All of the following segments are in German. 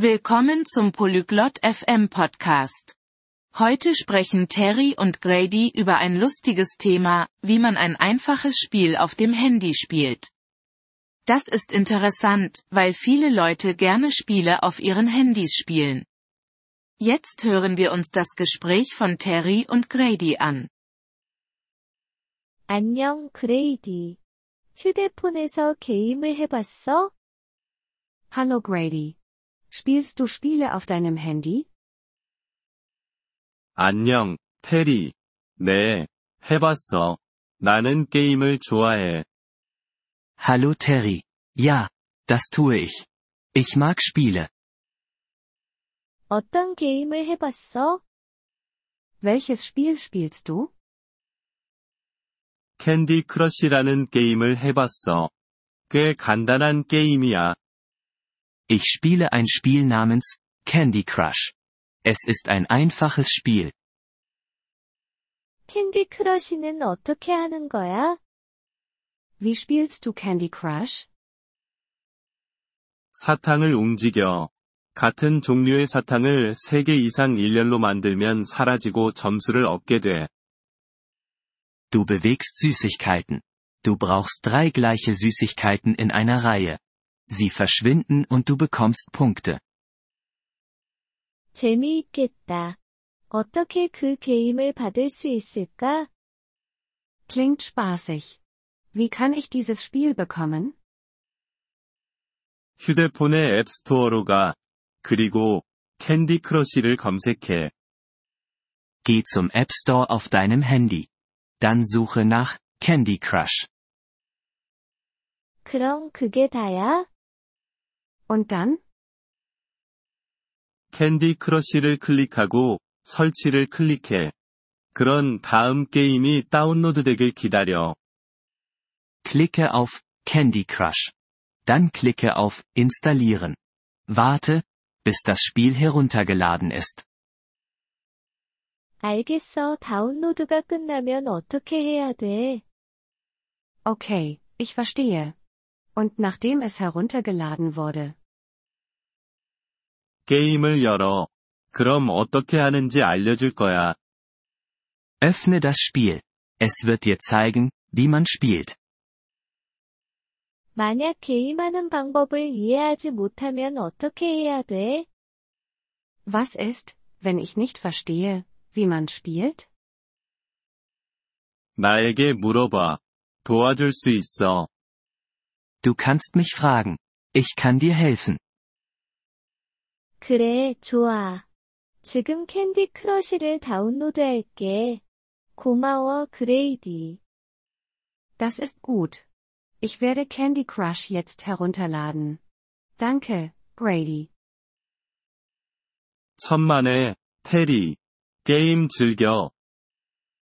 Willkommen zum Polyglot FM Podcast. Heute sprechen Terry und Grady über ein lustiges Thema, wie man ein einfaches Spiel auf dem Handy spielt. Das ist interessant, weil viele Leute gerne Spiele auf ihren Handys spielen. Jetzt hören wir uns das Gespräch von Terry und Grady an. 안녕, 그레이디. 휴대폰에서 게임을 해봤어? Hallo Grady. Spielst du Spiele auf deinem Handy? 안녕, 테리. 네, 해봤어. 나는 게임을 좋아해. Hallo Terry. Ja, das tue ich. Ich mag Spiele. 어떤 게임을 해봤어? Welches Spiel spielst du? 캔디 크러쉬라는 게임을 해봤어. 꽤 간단한 게임이야. Ich spiele ein Spiel namens Candy Crush. Es ist ein einfaches Spiel. 캔디 크러쉬는 어떻게 하는 거야? Wie spielst du Candy Crush? 사탕을 움직여. 같은 종류의 사탕을 3개 이상 일렬로 만들면 사라지고 점수를 얻게 돼. Du bewegst Süßigkeiten. Du brauchst drei gleiche Süßigkeiten in einer Reihe. Sie verschwinden und du bekommst Punkte. 재미있겠다. 어떻게 그 게임을 받을 수 있을까? Klingt spaßig. Wie kann ich dieses Spiel bekommen? 휴대폰의 앱스토어로 가. 그리고 캔디 크러쉬를 검색해. Geh zum App Store auf deinem Handy. Dann suche nach Candy Crush. 그럼 그게 다야? Und dann? 캔디 크러쉬를 클릭하고 설치를 클릭해. 그런 다음 게임이 다운로드되길 기다려. Klicke auf Candy Crush. Dann klicke auf Installieren. Warte, bis das Spiel heruntergeladen ist. 알겠어. 다운로드가 끝나면 어떻게 해야 돼? Okay, ich verstehe. Und nachdem es heruntergeladen wurde. 게임을 열어. 그럼 어떻게 하는지 알려줄 거야. Öffne das Spiel. Es wird dir zeigen, wie man spielt. 만약 게임하는 방법을 이해하지 못하면 어떻게 해야 돼? Was ist, wenn ich nicht verstehe, wie man spielt? 나에게 물어봐. 도와줄 수 있어. Du kannst mich fragen. Ich kann dir helfen. 그래, 좋아. 지금 캔디 크러쉬를 다운로드할게. 고마워, 그레이디. Das ist gut. Ich werde Candy Crush jetzt herunterladen. Danke, Grady. 천만에, 테리. 게임 즐겨.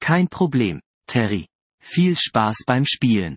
Kein Problem, Terry. Viel Spaß beim Spielen.